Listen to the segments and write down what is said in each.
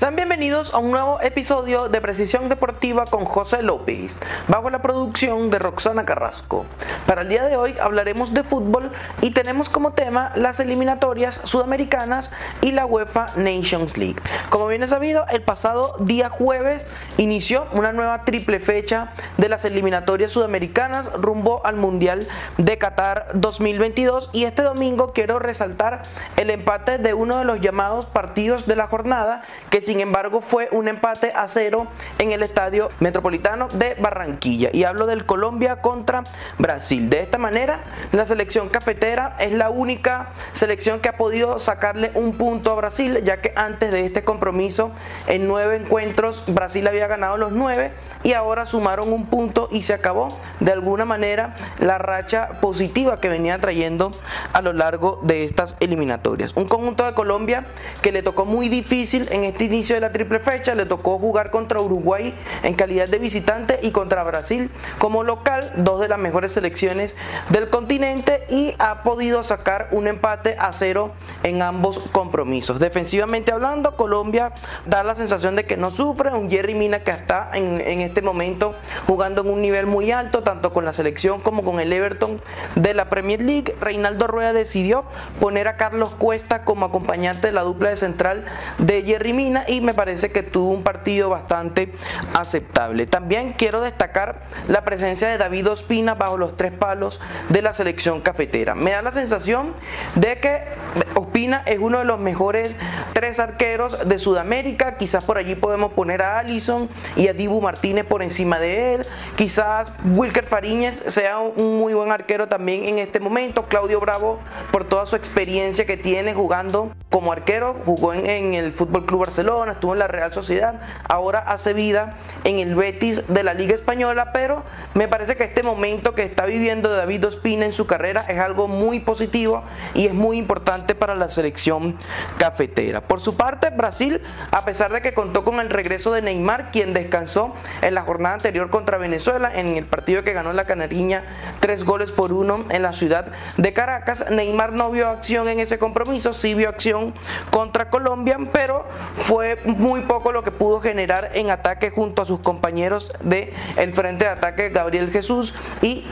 Sean bienvenidos a un nuevo episodio de Precisión Deportiva con José López, bajo la producción de Roxana Carrasco. Para el día de hoy hablaremos de fútbol y tenemos como tema las eliminatorias sudamericanas y la UEFA Nations League. Como bien es sabido, el pasado día jueves inició una nueva triple fecha de las eliminatorias sudamericanas rumbo al Mundial de Qatar 2022 y este domingo quiero resaltar el empate de uno de los llamados partidos de la jornada que sin embargo fue un empate a cero en el Estadio Metropolitano de Barranquilla. Y hablo del Colombia contra Brasil. De esta manera, la selección cafetera es la única selección que ha podido sacarle un punto a Brasil, ya que antes de este compromiso, en nueve encuentros, Brasil había ganado los nueve y ahora sumaron un punto y se acabó de alguna manera la racha positiva que venía trayendo a lo largo de estas eliminatorias. Un conjunto de Colombia que le tocó muy difícil en este inicio de la triple fecha, le tocó jugar contra Uruguay en calidad de visitante y contra Brasil como local, dos de las mejores selecciones del continente y ha podido sacar un empate a cero en ambos compromisos. Defensivamente hablando, Colombia da la sensación de que no sufre, un Jerry Mina que está en, en este momento jugando en un nivel muy alto, tanto con la selección como con el Everton de la Premier League. Reinaldo Rueda decidió poner a Carlos Cuesta como acompañante de la dupla de central de Jerry Mina y me parece que tuvo un partido bastante aceptable. También quiero destacar la presencia de David Ospina bajo los tres palos de la selección cafetera. Me da la sensación de que Ospina es uno de los mejores tres arqueros de Sudamérica. Quizás por allí podemos poner a Allison y a Dibu Martínez por encima de él. Quizás Wilker Fariñez sea un muy buen arquero también en este momento. Claudio Bravo por toda su experiencia que tiene jugando como arquero. Jugó en, el Fútbol Club Barcelona, estuvo en la Real Sociedad. Ahora hace vida en el Betis de la Liga Española. Pero me parece que este momento que está viviendo David Ospina en su carrera es algo muy positivo y es muy importante para la selección cafetera. Por su parte, Brasil, a pesar de que contó con el regreso de Neymar, quien descansó en la jornada anterior contra Venezuela, en el partido que ganó la Canariña, tres goles por uno en la ciudad de Caracas. Neymar no vio acción en ese compromiso, sí vio acción contra Colombia, pero fue muy poco lo que pudo generar en ataque junto a sus compañeros de el frente de ataque Gabriel Jesús y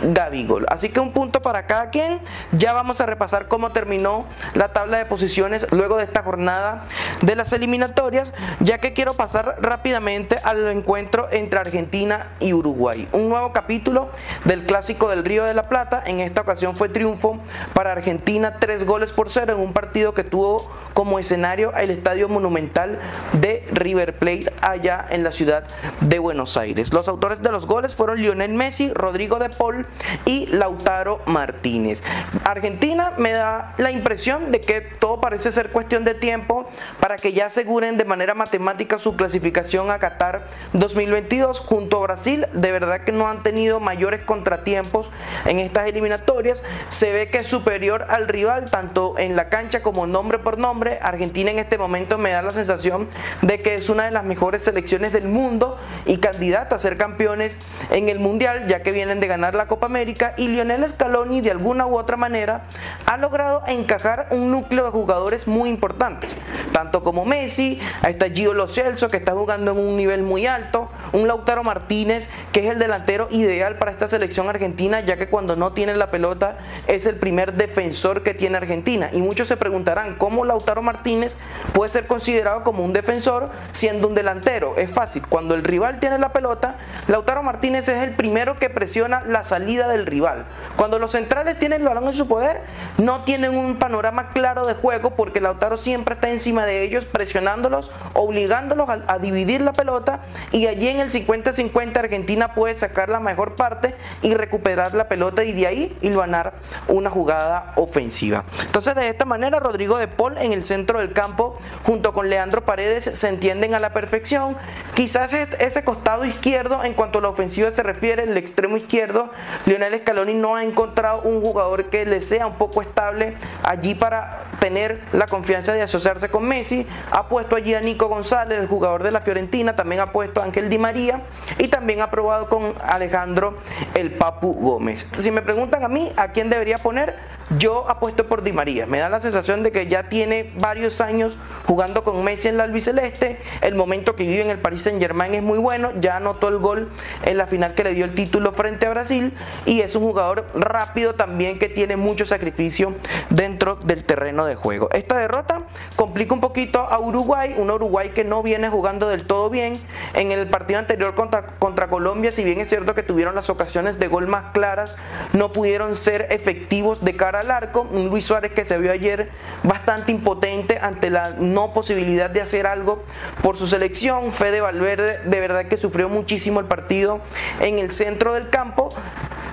Gol. Así que un punto para cada quien. Ya vamos a repasar cómo terminó la tabla de posiciones luego de esta jornada de las eliminatorias, ya que quiero pasar rápidamente al encuentro entre Argentina y Uruguay. Un nuevo capítulo del clásico del Río de la Plata. En esta ocasión fue triunfo para Argentina, tres goles por cero en un partido que tuvo como escenario el Estadio Monumental de River Plate allá en la ciudad de Buenos Aires. Los autores de los goles fueron Lionel Messi, Rodrigo de Paul y Lautaro Martínez. Argentina me da la impresión de que todo parece ser cuestión de tiempo para que ya aseguren de manera matemática su clasificación a Qatar 2022 junto a Brasil, de verdad que no han tenido mayores contratiempos en estas eliminatorias. Se ve que es superior al rival, tanto en la cancha como nombre por nombre. Argentina en este momento me da la sensación de que es una de las mejores selecciones del mundo y candidata a ser campeones en el Mundial, ya que vienen de ganar la Copa América. Y Lionel Scaloni, de alguna u otra manera, ha logrado encajar un núcleo de jugadores muy importantes, tanto como Messi, ahí está Gio Lo Celso, que está jugando en un nivel muy alto, un Lautaro Martínez, que es el delantero ideal para esta selección argentina, ya que cuando no tiene la pelota es el primer defensor que tiene Argentina. Y muchos se preguntarán cómo Lautaro Martínez puede ser considerado como un defensor siendo un delantero. Es fácil, cuando el rival tiene la pelota, Lautaro Martínez es el primero que presiona la salida del rival. Cuando los centrales tienen el balón en su poder, no tienen un panorama claro de juego porque Lautaro siempre está encima de ellos presionándolos, obligándolos a, dividir la pelota y allí en el 50-50 Argentina puede sacar la mejor parte y recuperar la pelota y de ahí ganar una jugada ofensiva. Entonces de esta manera Rodrigo de Paul en el centro del campo junto con Leandro Paredes se entienden a la perfección. Quizás ese costado izquierdo en cuanto a la ofensiva se refiere, el extremo izquierdo, Lionel Scaloni no ha encontrado un jugador que le sea un poco estable allí para tener la confianza de asociarse con Messi. Ha puesto allí a Nico González, el jugador de la Fiorentina, también ha puesto a Ángel Di María y también ha probado con Alejandro el Papu Gómez. Si me preguntan a mí a quién debería poner, yo apuesto por Di María. Me da la sensación de que ya tiene varios años jugando con Messi en la albiceleste. El momento que vive en el Paris Saint Germain es muy bueno. Ya anotó el gol en la final que le dio el título frente a Brasil. Y es un jugador rápido también que tiene mucho sacrificio dentro del terreno de juego. Esta derrota complica un poquito a Uruguay. Un Uruguay que no viene jugando del todo bien. En el partido anterior contra, contra Colombia, si bien es cierto que tuvieron las ocasiones de gol más claras, no pudieron ser efectivos de cara al arco. Un Luis Suárez que se vio ayer bastante impotente ante la no posibilidad de hacer algo por su selección. Fede Valverde de verdad que sufrió muchísimo el partido en el centro del campo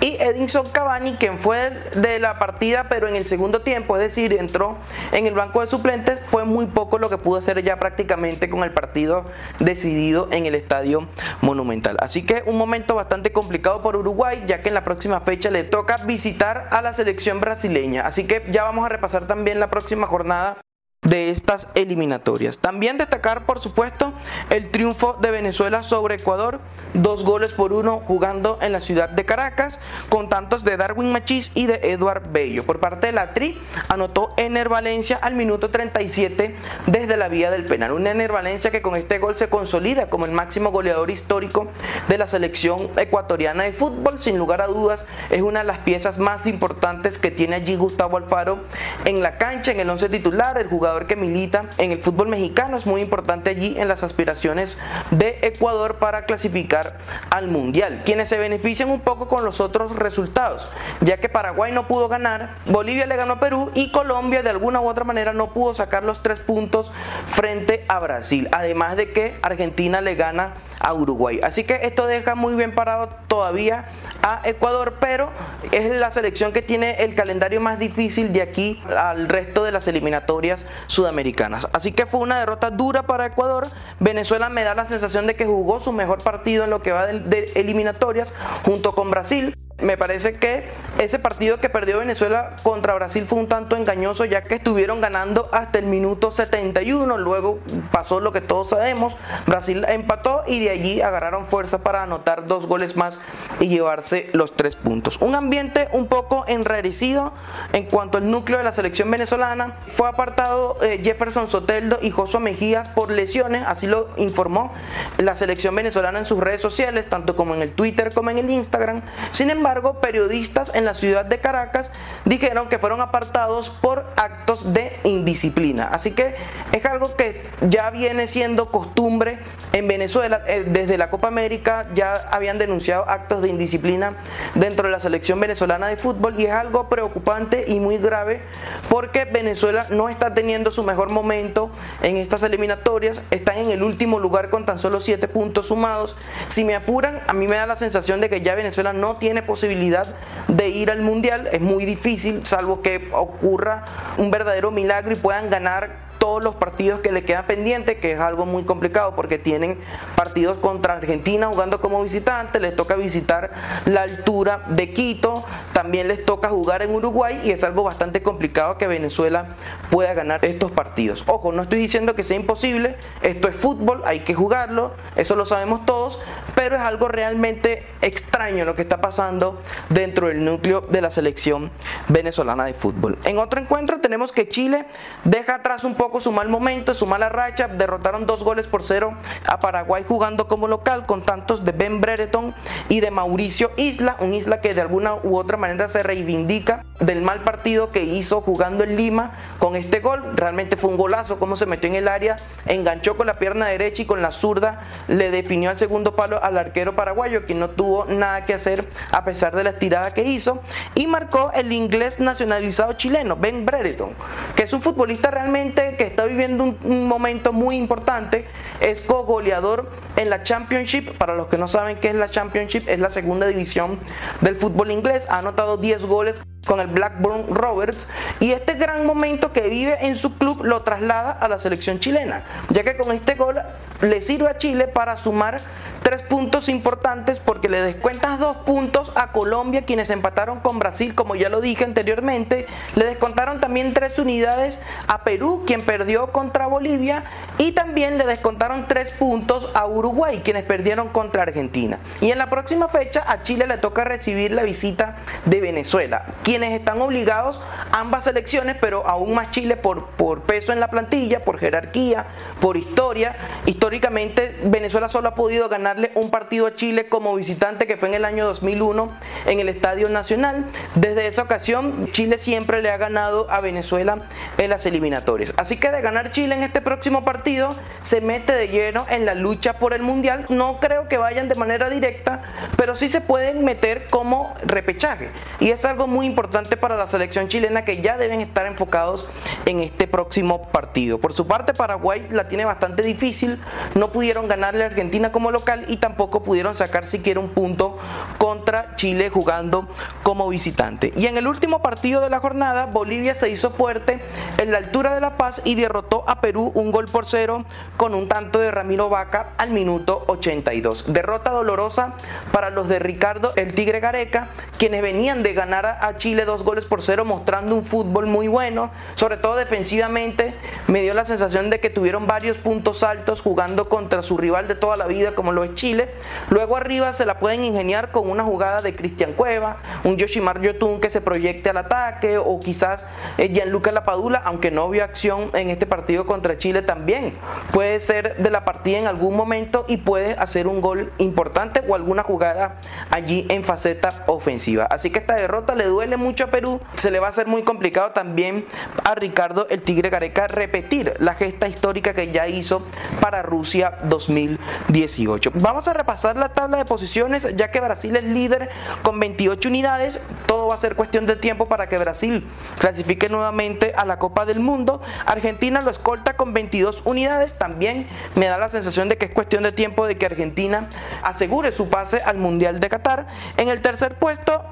y Edinson Cavani, quien fue de la partida, pero en el segundo tiempo, es decir, entró en el banco de suplentes, fue muy poco lo que pudo hacer ya prácticamente con el partido decidido en el estadio monumental. Así que un momento bastante complicado por Uruguay, ya que en la próxima fecha le toca visitar a la selección brasileña. Así que ya vamos a repasar también la próxima jornada de estas eliminatorias. También destacar, por supuesto, el triunfo de Venezuela sobre Ecuador, dos goles por uno jugando en la ciudad de Caracas, con tantos de Darwin Machís y de Eduard Bello. Por parte de la Tri, anotó Ener Valencia al minuto 37 desde la vía del penal. Un Ener Valencia que con este gol se consolida como el máximo goleador histórico de la selección ecuatoriana de fútbol. Sin lugar a dudas, es una de las piezas más importantes que tiene allí Gustavo Alfaro en la cancha, en el once titular, el jugador que milita en el fútbol mexicano, es muy importante allí en las aspiraciones de Ecuador para clasificar al Mundial. Quienes se benefician un poco con los otros resultados, ya que Paraguay no pudo ganar, Bolivia le ganó a Perú y Colombia de alguna u otra manera no pudo sacar los tres puntos frente a Brasil. Además de que Argentina le gana a Uruguay. Así que esto deja muy bien parado todavía a Ecuador, pero es la selección que tiene el calendario más difícil de aquí al resto de las eliminatorias sudamericanas. Así que fue una derrota dura para Ecuador. Venezuela me da la sensación de que jugó su mejor partido en lo que va de, eliminatorias junto con Brasil. Me parece que ese partido que perdió Venezuela contra Brasil fue un tanto engañoso ya que estuvieron ganando hasta el minuto 71, luego pasó lo que todos sabemos, Brasil empató y de allí agarraron fuerza para anotar dos goles más y llevarse los tres puntos. Un ambiente un poco enrarecido en cuanto al núcleo de la selección venezolana. Fue apartado eh, Jefferson Soteldo y Josué Mejías por lesiones, así lo informó la selección venezolana en sus redes sociales, tanto como en el Twitter como en el Instagram. Sin embargo, embargo, periodistas en la ciudad de Caracas dijeron que fueron apartados por actos de indisciplina. Así que es algo que ya viene siendo costumbre en Venezuela. Eh, desde la Copa América ya habían denunciado actos de indisciplina dentro de la selección venezolana de fútbol y es algo preocupante y muy grave porque Venezuela no está teniendo su mejor momento en estas eliminatorias. Están en el último lugar con tan solo 7 puntos sumados. Si me apuran, a mí me da la sensación de que ya Venezuela no tiene posibilidad de ir al mundial. Es muy difícil, salvo que ocurra un verdadero milagro y puedan ganar todos los partidos que le quedan pendientes, que es algo muy complicado porque tienen partidos contra Argentina jugando como visitante, les toca visitar la altura de Quito, también les toca jugar en Uruguay y es algo bastante complicado que Venezuela pueda ganar estos partidos. Ojo, no estoy diciendo que sea imposible, esto es fútbol, hay que jugarlo, eso lo sabemos todos, pero es algo realmente extraño lo que está pasando dentro del núcleo de la selección venezolana de fútbol. En otro encuentro tenemos que Chile deja atrás un poco su mal momento, su mala racha, derrotaron dos goles por cero a Paraguay jugando como local con tantos de Ben Brereton y de Mauricio Isla, un Isla que de alguna u otra manera se reivindica del mal partido que hizo jugando en Lima con este gol, realmente fue un golazo, como se metió en el área, enganchó con la pierna derecha y con la zurda le definió al segundo palo al arquero paraguayo, quien no tuvo nada que hacer a pesar de la estirada que hizo, y marcó el inglés nacionalizado chileno, Ben Brereton, que es un futbolista realmente que está viviendo un, momento muy importante, es co-goleador en la Championship. Para los que no saben qué es la Championship, es la segunda división del fútbol inglés. Ha anotado 10 goles con el Blackburn Rovers y este gran momento que vive en su club lo traslada a la selección chilena, ya que con este gol le sirve a Chile para sumar tres puntos importantes porque le descuentas dos puntos a Colombia, quienes empataron con Brasil, como ya lo dije anteriormente. Le descontaron también tres unidades a Perú, quien perdió contra Bolivia. Y también le descontaron tres puntos Uruguay, quienes perdieron contra Argentina. Y en la próxima fecha a Chile le toca recibir la visita de Venezuela, quienes están obligados ambas selecciones, pero aún más Chile por, por peso en la plantilla, por jerarquía, por historia. Históricamente Venezuela solo ha podido ganarle un partido a Chile como visitante que fue en el año 2001 en el Estadio Nacional. Desde esa ocasión Chile siempre le ha ganado a Venezuela en las eliminatorias. Así que de ganar Chile en este próximo partido se mete de lleno en la lucha por el Mundial. No creo que vayan de manera directa, pero sí se pueden meter como repechaje. Y es algo muy importante para la selección chilena que ya deben estar enfocados en este próximo partido. Por su parte, Paraguay la tiene bastante difícil. No pudieron ganarle a Argentina como local y tampoco pudieron sacar siquiera un punto contra Chile jugando como visitante. Y en el último partido de la jornada, Bolivia se hizo fuerte en la altura de La Paz y derrotó a Perú un gol por cero con un tanto de Ramiro Vaca al minuto 82. Derrota dolorosa para los de Ricardo el Tigre Gareca, quienes venían de ganar a Chile dos goles por cero mostrando un fútbol muy bueno, sobre todo defensivamente. Me dio la sensación de que tuvieron varios puntos altos jugando contra su rival de toda la vida como lo es Chile. Luego arriba se la pueden ingeniar con una jugada de Cristian Cueva, un Yoshimar Yotun que se proyecte al ataque o quizás eh, Gianluca Lapadula, aunque no vio acción en este partido contra Chile también. Puede ser de la partida en algún momento y puede hacer un gol importante o alguna jugada allí en faceta ofensiva. Así que esta derrota le duele mucho a Perú, se le va a hacer muy complicado también a Ricardo el Tigre Gareca repetir la gesta histórica que ya hizo para Rusia 2018. Vamos a repasar la tabla de posiciones ya que Brasil es líder con 28 unidades. Todo va a ser cuestión de tiempo para que Brasil clasifique nuevamente a la Copa del Mundo. Argentina lo escolta con 22 unidades. También me da la sensación de que es de tiempo de que Argentina asegure su pase al Mundial de Qatar. En el tercer puesto,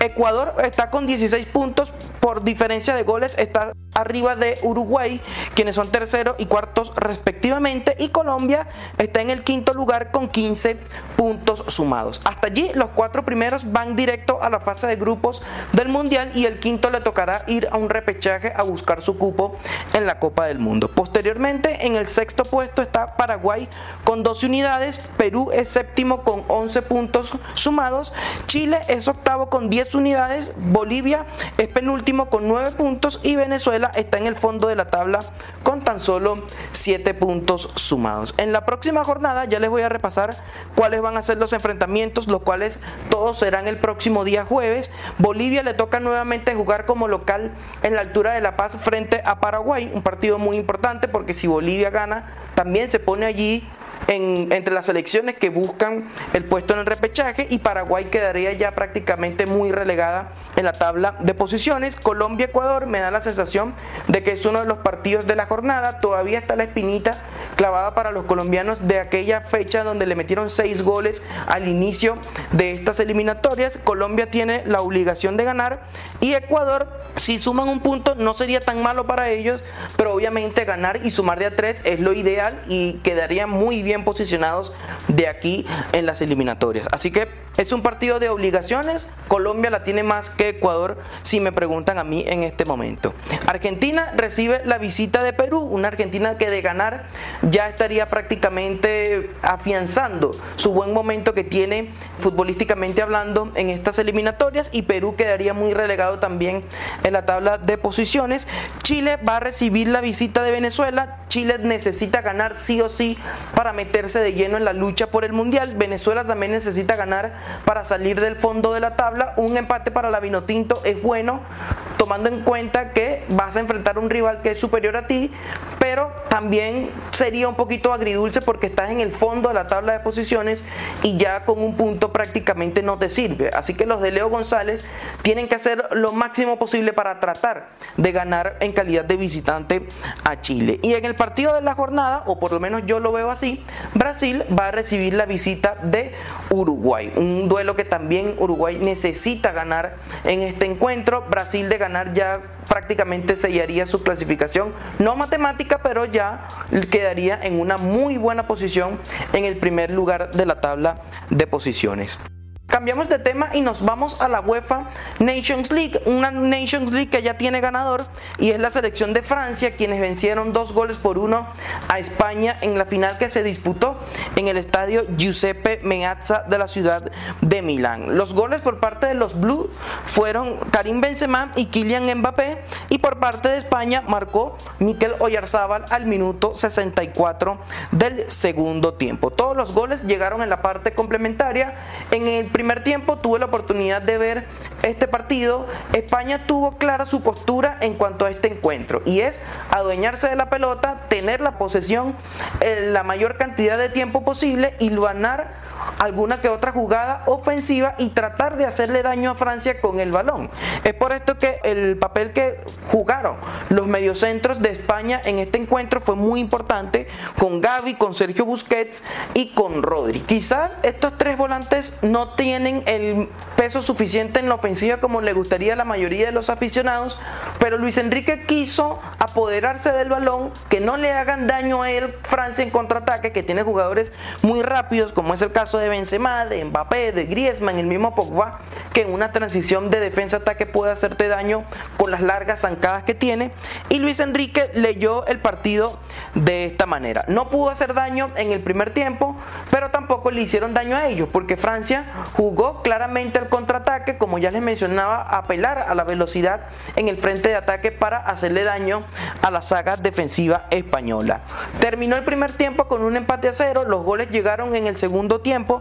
Ecuador está con 16 puntos por diferencia de goles está arriba de Uruguay, quienes son terceros y cuartos respectivamente, y Colombia está en el quinto lugar con 15 puntos sumados. Hasta allí los cuatro primeros van directo a la fase de grupos del Mundial y el quinto le tocará ir a un repechaje a buscar su cupo en la Copa del Mundo. Posteriormente en el sexto puesto está Paraguay con 12 unidades, Perú es séptimo con 11 puntos sumados, Chile es octavo con 10 unidades, Bolivia es penúltimo con 9 puntos y Venezuela está en el fondo de la tabla con tan solo 7 puntos sumados. En la próxima jornada ya les voy a repasar cuáles van a ser los enfrentamientos, los cuales todos serán el próximo día jueves. Bolivia le toca nuevamente jugar como local en la altura de La Paz frente a Paraguay, un partido muy importante porque si Bolivia gana, también se pone allí entre las selecciones que buscan el puesto en el repechaje y Paraguay quedaría ya prácticamente muy relegada en la tabla de posiciones. Colombia-Ecuador me da la sensación de que es uno de los partidos de la jornada. Todavía está la espinita clavada para los colombianos de aquella fecha donde le metieron seis goles al inicio de estas eliminatorias. Colombia tiene la obligación de ganar y Ecuador, si suman un punto, no sería tan malo para ellos, pero obviamente ganar y sumar de a tres es lo ideal y quedaría muy bien posicionados de aquí en las eliminatorias. Así que es un partido de obligaciones. Colombia la tiene más que Ecuador, si me preguntan a mí en este momento. Argentina recibe la visita de Perú, una Argentina que de ganar ya estaría prácticamente afianzando su buen momento que tiene futbolísticamente hablando en estas eliminatorias y Perú quedaría muy relegado también en la tabla de posiciones. Chile va a recibir la visita de Venezuela. Chile necesita ganar sí o sí para meterse de lleno en la lucha por el Mundial. Venezuela también necesita ganar para salir del fondo de la tabla. Un empate para la Vinotinto es bueno, tomando en cuenta que vas a enfrentar un rival que es superior a ti, pero también sería un poquito agridulce porque estás en el fondo de la tabla de posiciones y ya con un punto prácticamente no te sirve. Así que los de Leo González tienen que hacer lo máximo posible para tratar de ganar en calidad de visitante a Chile. Y en el partido de la jornada, o por lo menos yo lo veo así, Brasil va a recibir la visita de Uruguay. Un duelo que también Uruguay necesita ganar en este encuentro. Brasil de ganar ya prácticamente sellaría su clasificación, no matemática, pero ya quedaría en una muy buena posición en el primer lugar de la tabla de posiciones. Cambiamos de tema y nos vamos a la UEFA Nations League, una Nations League que ya tiene ganador y es la selección de Francia, quienes vencieron dos goles por uno a España en la final que se disputó en el estadio Giuseppe Meazza de la ciudad de Milán. Los goles por parte de los Blues fueron Karim Benzema y Kylian Mbappé y por parte de España marcó Mikel Oyarzábal al minuto 64 del segundo tiempo. Todos los goles llegaron en la parte complementaria. En el primer tiempo tuve la oportunidad de ver este partido. España tuvo clara su postura en cuanto a este encuentro y es adueñarse de la pelota, tener la posesión en la mayor cantidad de tiempo posible y ganar alguna que otra jugada ofensiva y tratar de hacerle daño a Francia con el balón. Es por esto que el papel que jugaron los mediocentros de España en este encuentro fue muy importante con Gaby, con Sergio Busquets y con Rodri. Quizás estos tres volantes no tienen el peso suficiente en la ofensiva como le gustaría a la mayoría de los aficionados, pero Luis Enrique quiso apoderarse del balón, que no le hagan daño a él Francia en contraataque, que tiene jugadores muy rápidos, como es el caso de Benzema, de Mbappé, de Griezmann, el mismo Pogba, que en una transición de defensa-ataque puede hacerte daño con las largas zancadas que tiene. Y Luis Enrique leyó el partido de esta manera. No pudo hacer daño en el primer tiempo, pero tampoco le hicieron daño a ellos, porque Francia jugó claramente al contraataque, como ya les mencionaba, apelar a la velocidad en el frente de ataque para hacerle daño a la saga defensiva española. Terminó el primer tiempo con un empate a cero, los goles llegaron en el segundo tiempo,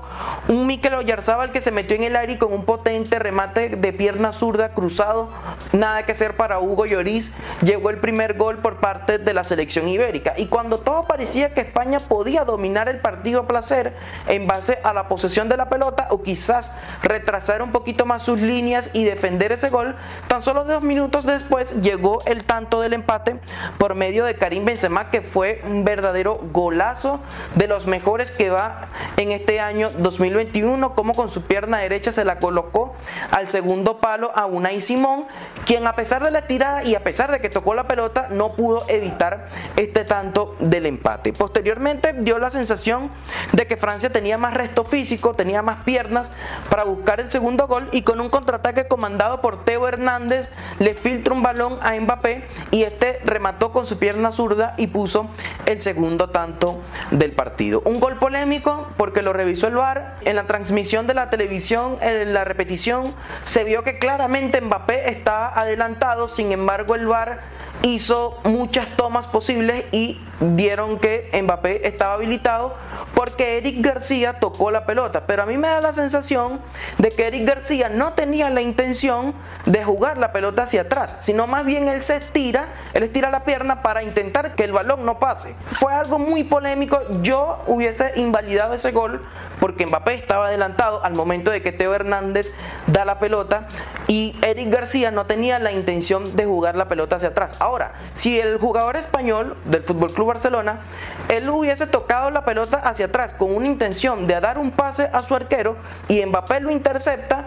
un Mikel Oyarzábal que se metió en el aire con un potente remate de pierna zurda cruzado, nada que hacer para Hugo Lloris, llegó el primer gol por parte de la selección ibérica. Y cuando todo parecía que España podía dominar el partido a placer en base a la posesión de la pelota o quizás retrasar un poquito más sus líneas y defender ese gol, tan solo dos minutos después llegó el tanto del empate por medio de Karim Benzema que fue un verdadero golazo de los mejores que va en este año 2021 como con su pierna derecha se la colocó al segundo palo a Unai Simón quien a pesar de la tirada y a pesar de que tocó la pelota no pudo evitar este tanto del empate. Posteriormente dio la sensación de que Francia tenía más resto físico, tenía más piernas para buscar el segundo gol y con un contraataque comandado por Teo Hernández le filtra un balón a Mbappé y este remató con su pierna zurda y puso el segundo tanto del partido. Un gol polémico porque lo revisó el En la transmisión de la televisión, en la repetición se vio que claramente Mbappé estaba adelantado, sin embargo el VAR hizo muchas tomas posibles y dieron que Mbappé estaba habilitado porque Eric García tocó la pelota. Pero a mí me da la sensación de que Eric García no tenía la intención de jugar la pelota hacia atrás, sino más bien él se estira, él estira la pierna para intentar que el balón no pase. Fue algo muy polémico. Yo hubiese invalidado ese gol porque Mbappé estaba adelantado al momento de que Teo Hernández da la pelota y Eric García no tenía la intención de jugar la pelota hacia atrás. Ahora, si el jugador español del Fútbol Club Barcelona, él hubiese tocado la pelota hacia atrás con una intención de dar un pase a su arquero y Mbappé lo intercepta,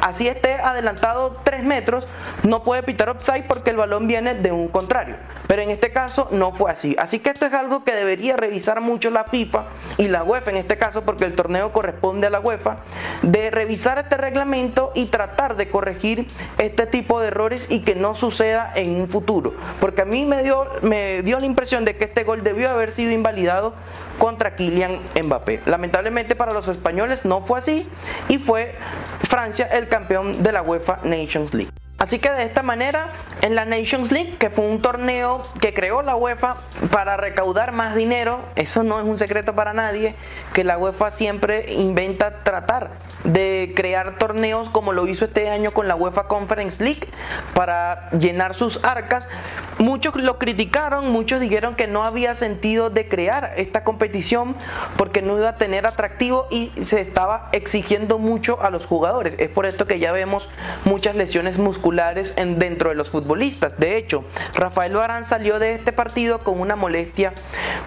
así esté adelantado 3 metros, no puede pitar offside porque el balón viene de un contrario. Pero en este caso no fue así. Así que esto es algo que debería revisar mucho la FIFA y la UEFA en este caso porque el torneo corresponde a la UEFA, de revisar este reglamento y tratar de corregir este tipo de errores y que no suceda en un futuro. Porque a mí me dio, me dio la impresión de que este gol debió haber sido invalidado contra Kylian Mbappé. Lamentablemente para los españoles no fue así y fue Francia el campeón de la UEFA Nations League. Así que de esta manera, en la Nations League, que fue un torneo que creó la UEFA para recaudar más dinero, eso no es un secreto para nadie, que la UEFA siempre inventa tratar de crear torneos como lo hizo este año con la UEFA Conference League para llenar sus arcas. Muchos lo criticaron, muchos dijeron que no había sentido de crear esta competición porque no iba a tener atractivo y se estaba exigiendo mucho a los jugadores. Es por esto que ya vemos muchas lesiones musculares en, dentro de los futbolistas. De hecho, Rafael Barán salió de este partido con una molestia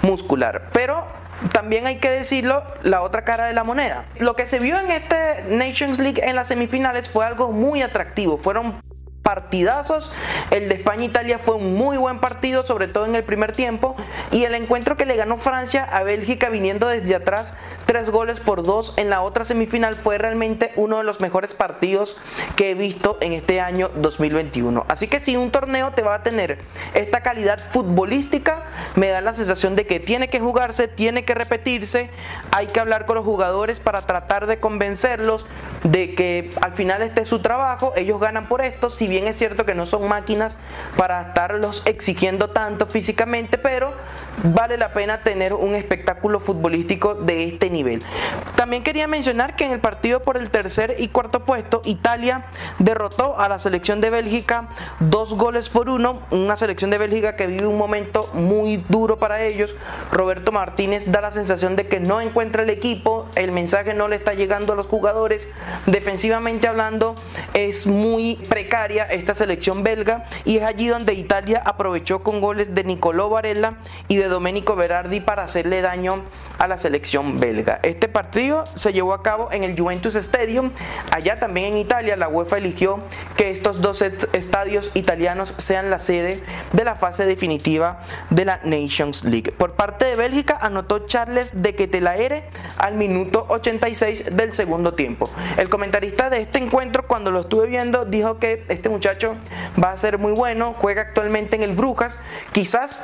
muscular. Pero también hay que decirlo, la otra cara de la moneda. Lo que se vio en este Nations League en las semifinales fue algo muy atractivo. Fueron partidazos. El de España-Italia fue un muy buen partido, sobre todo en el primer tiempo. Y el encuentro que le ganó Francia a Bélgica viniendo desde atrás tres goles por dos en la otra semifinal fue realmente uno de los mejores partidos que he visto en este año 2021. Así que si un torneo te va a tener esta calidad futbolística, me da la sensación de que tiene que jugarse, tiene que repetirse, hay que hablar con los jugadores para tratar de convencerlos de que al final este es su trabajo, ellos ganan por esto, si bien es cierto que no son máquinas para estarlos exigiendo tanto físicamente, pero vale la pena tener un espectáculo futbolístico de este nivel. También quería mencionar que en el partido por el tercer y cuarto puesto, Italia derrotó a la selección de Bélgica dos goles por uno, una selección de Bélgica que vive un momento muy duro para ellos. Roberto Martínez da la sensación de que no encuentra el equipo, el mensaje no le está llegando a los jugadores. Defensivamente hablando, es muy precaria esta selección belga y es allí donde Italia aprovechó con goles de Nicolò Varela y de Domenico Berardi para hacerle daño a la selección belga. Este partido se llevó a cabo en el Juventus Stadium. Allá también en Italia la UEFA eligió que estos dos estadios italianos sean la sede de la fase definitiva de la Nations League. Por parte de Bélgica anotó Charles de Ketelaere al minuto 86 del segundo tiempo. El comentarista de este encuentro cuando lo estuve viendo dijo que este muchacho va a ser muy bueno, juega actualmente en el Brujas, quizás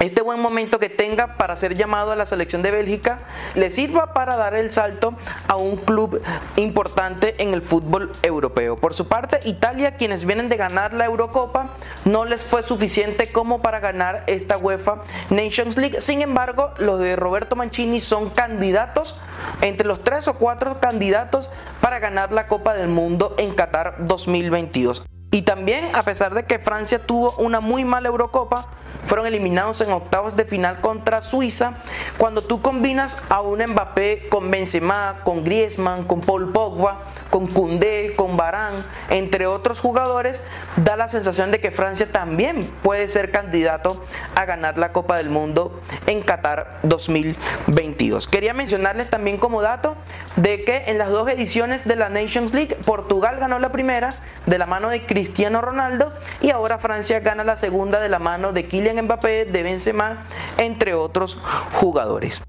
este buen momento que tenga para ser llamado a la selección de Bélgica le sirva para dar el salto a un club importante en el fútbol europeo. Por su parte, Italia, quienes vienen de ganar la Eurocopa, no les fue suficiente como para ganar esta UEFA Nations League. Sin embargo, los de Roberto Mancini son candidatos entre los tres o cuatro candidatos para ganar la Copa del Mundo en Qatar 2022. Y también, a pesar de que Francia tuvo una muy mala Eurocopa, fueron eliminados en octavos de final contra Suiza. Cuando tú combinas a un Mbappé con Benzema, con Griezmann, con Paul Pogba, con Koundé, con Barán, entre otros jugadores, da la sensación de que Francia también puede ser candidato a ganar la Copa del Mundo en Qatar 2022. Quería mencionarles también como dato de que en las dos ediciones de la Nations League, Portugal ganó la primera de la mano de Cristiano Ronaldo y ahora Francia gana la segunda de la mano de Kylian Mbappé, de Benzema, entre otros jugadores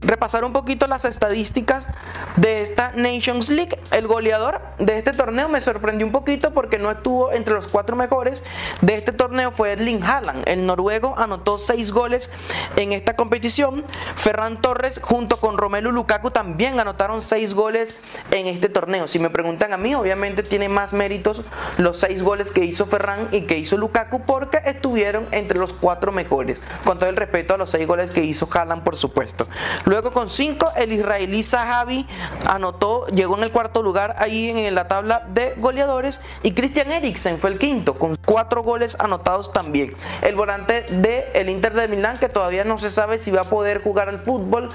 repasar un poquito las estadísticas de esta Nations League. El goleador de este torneo me sorprendió un poquito porque no estuvo entre los cuatro mejores de este torneo fue Erling Haaland. El noruego anotó seis goles en esta competición. Ferran Torres junto con Romelu Lukaku también anotaron seis goles en este torneo. Si me preguntan a mí, obviamente tiene más méritos los seis goles que hizo Ferran y que hizo Lukaku porque estuvieron entre los cuatro mejores. Con todo el respeto a los seis goles que hizo Haaland, por supuesto. Luego con 5 el israelí Zahavi anotó, llegó en el cuarto lugar ahí en la tabla de goleadores y Christian Eriksen fue el quinto con cuatro goles anotados también. El volante de el Inter de Milán que todavía no se sabe si va a poder jugar al fútbol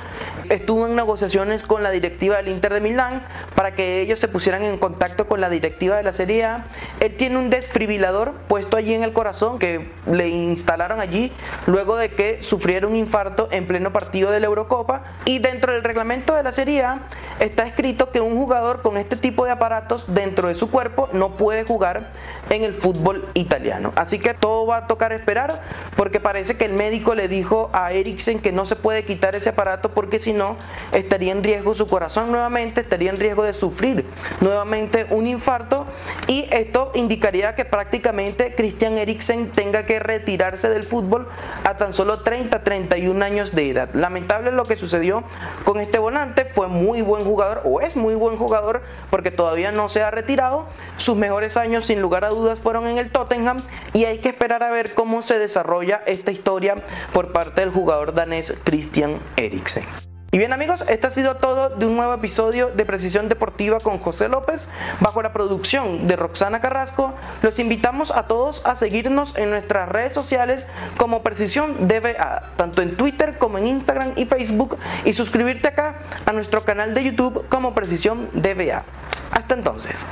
estuvo en negociaciones con la directiva del Inter de Milán para que ellos se pusieran en contacto con la directiva de la Serie A. Él tiene un desfibrilador puesto allí en el corazón que le instalaron allí luego de que sufriera un infarto en pleno partido de la Eurocopa y dentro del reglamento de la Serie A está escrito que un jugador con este tipo de aparatos dentro de su cuerpo no puede jugar en el fútbol italiano. Así que todo va a tocar esperar porque parece que el médico le dijo a Eriksen que no se puede quitar ese aparato porque si no estaría en riesgo su corazón nuevamente, estaría en riesgo de sufrir nuevamente un infarto y esto indicaría que prácticamente Christian Eriksen tenga que retirarse del fútbol a tan solo 30-31 años de edad. Lamentable lo que sucedió con este volante, fue muy buen jugador o es muy buen jugador porque todavía no se ha retirado, sus mejores años sin lugar a dudas fueron en el Tottenham y hay que esperar a ver cómo se desarrolla esta historia por parte del jugador danés Christian Eriksen. Y bien amigos, este ha sido todo de un nuevo episodio de Precisión Deportiva con José López bajo la producción de Roxana Carrasco. Los invitamos a todos a seguirnos en nuestras redes sociales como Precisión DBA, tanto en Twitter como en Instagram y Facebook y suscribirte acá a nuestro canal de YouTube como Precisión DBA. Hasta entonces.